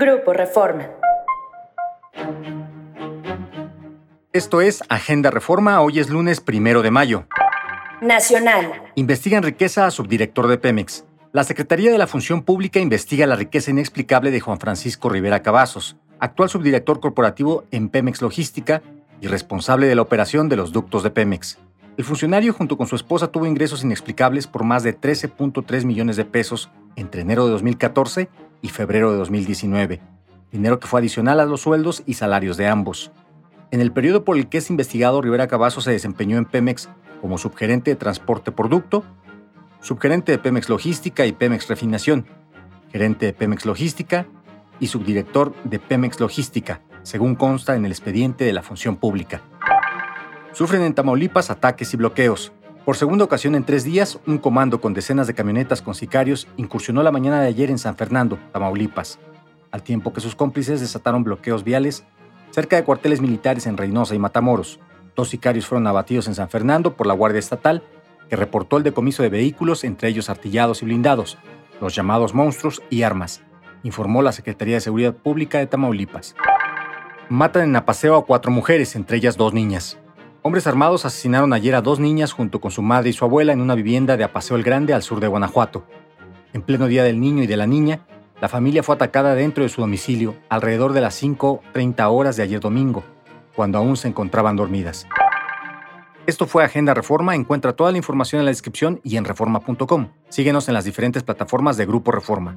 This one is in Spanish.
Grupo Reforma. Esto es Agenda Reforma, hoy es lunes primero de mayo. Nacional. Investigan riqueza a subdirector de Pemex. La Secretaría de la Función Pública investiga la riqueza inexplicable de Juan Francisco Rivera Cavazos, actual subdirector corporativo en Pemex Logística y responsable de la operación de los ductos de Pemex. El funcionario junto con su esposa tuvo ingresos inexplicables por más de 13.3 millones de pesos entre enero de 2014 y febrero de 2019, dinero que fue adicional a los sueldos y salarios de ambos. En el periodo por el que es investigado, Rivera Cavazo se desempeñó en Pemex como subgerente de transporte por ducto, subgerente de Pemex Logística y Pemex Refinación, gerente de Pemex Logística y subdirector de Pemex Logística, según consta en el expediente de la función pública. Sufren en Tamaulipas ataques y bloqueos. Por segunda ocasión en tres días, un comando con decenas de camionetas con sicarios incursionó la mañana de ayer en San Fernando, Tamaulipas, al tiempo que sus cómplices desataron bloqueos viales cerca de cuarteles militares en Reynosa y Matamoros. Dos sicarios fueron abatidos en San Fernando por la Guardia Estatal, que reportó el decomiso de vehículos, entre ellos artillados y blindados, los llamados monstruos y armas, informó la Secretaría de Seguridad Pública de Tamaulipas. Matan en Apaseo a cuatro mujeres, entre ellas dos niñas. Hombres armados asesinaron ayer a dos niñas junto con su madre y su abuela en una vivienda de Apaseo el Grande al sur de Guanajuato. En pleno día del niño y de la niña, la familia fue atacada dentro de su domicilio alrededor de las 5.30 horas de ayer domingo, cuando aún se encontraban dormidas. Esto fue Agenda Reforma. Encuentra toda la información en la descripción y en reforma.com. Síguenos en las diferentes plataformas de Grupo Reforma.